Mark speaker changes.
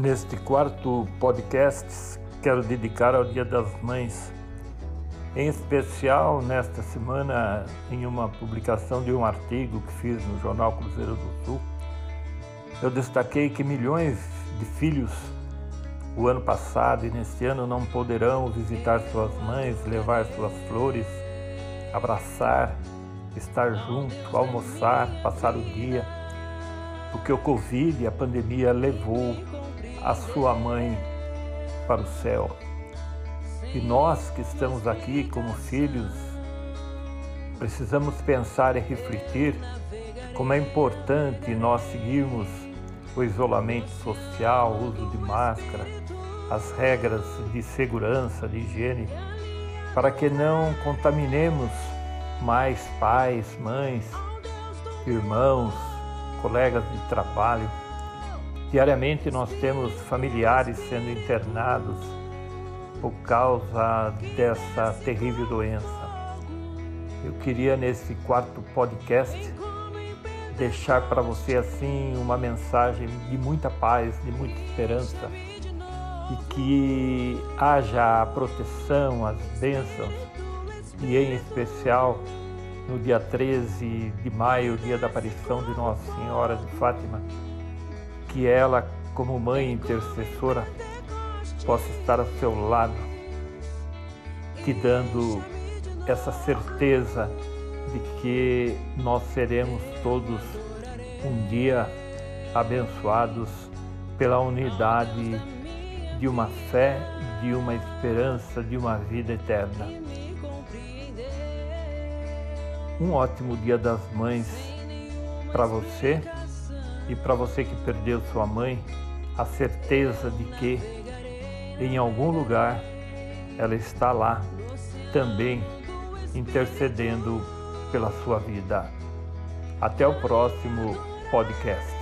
Speaker 1: Neste quarto podcast, quero dedicar ao Dia das Mães, em especial nesta semana, em uma publicação de um artigo que fiz no Jornal Cruzeiro do Sul, eu destaquei que milhões de filhos o ano passado e neste ano não poderão visitar suas mães, levar suas flores, abraçar, estar junto, almoçar, passar o dia, porque o Covid a pandemia levou a sua mãe para o céu. E nós que estamos aqui como filhos, precisamos pensar e refletir como é importante nós seguirmos o isolamento social, o uso de máscara, as regras de segurança, de higiene, para que não contaminemos mais pais, mães, irmãos, colegas de trabalho Diariamente nós temos familiares sendo internados por causa dessa terrível doença. Eu queria nesse quarto podcast deixar para você assim uma mensagem de muita paz, de muita esperança e que haja a proteção, as bênçãos e em especial no dia 13 de maio, dia da aparição de Nossa Senhora de Fátima, que ela, como mãe intercessora, possa estar ao seu lado, te dando essa certeza de que nós seremos todos um dia abençoados pela unidade de uma fé, de uma esperança, de uma vida eterna. Um ótimo Dia das Mães para você e para você que perdeu sua mãe, a certeza de que em algum lugar ela está lá também intercedendo pela sua vida. Até o próximo podcast.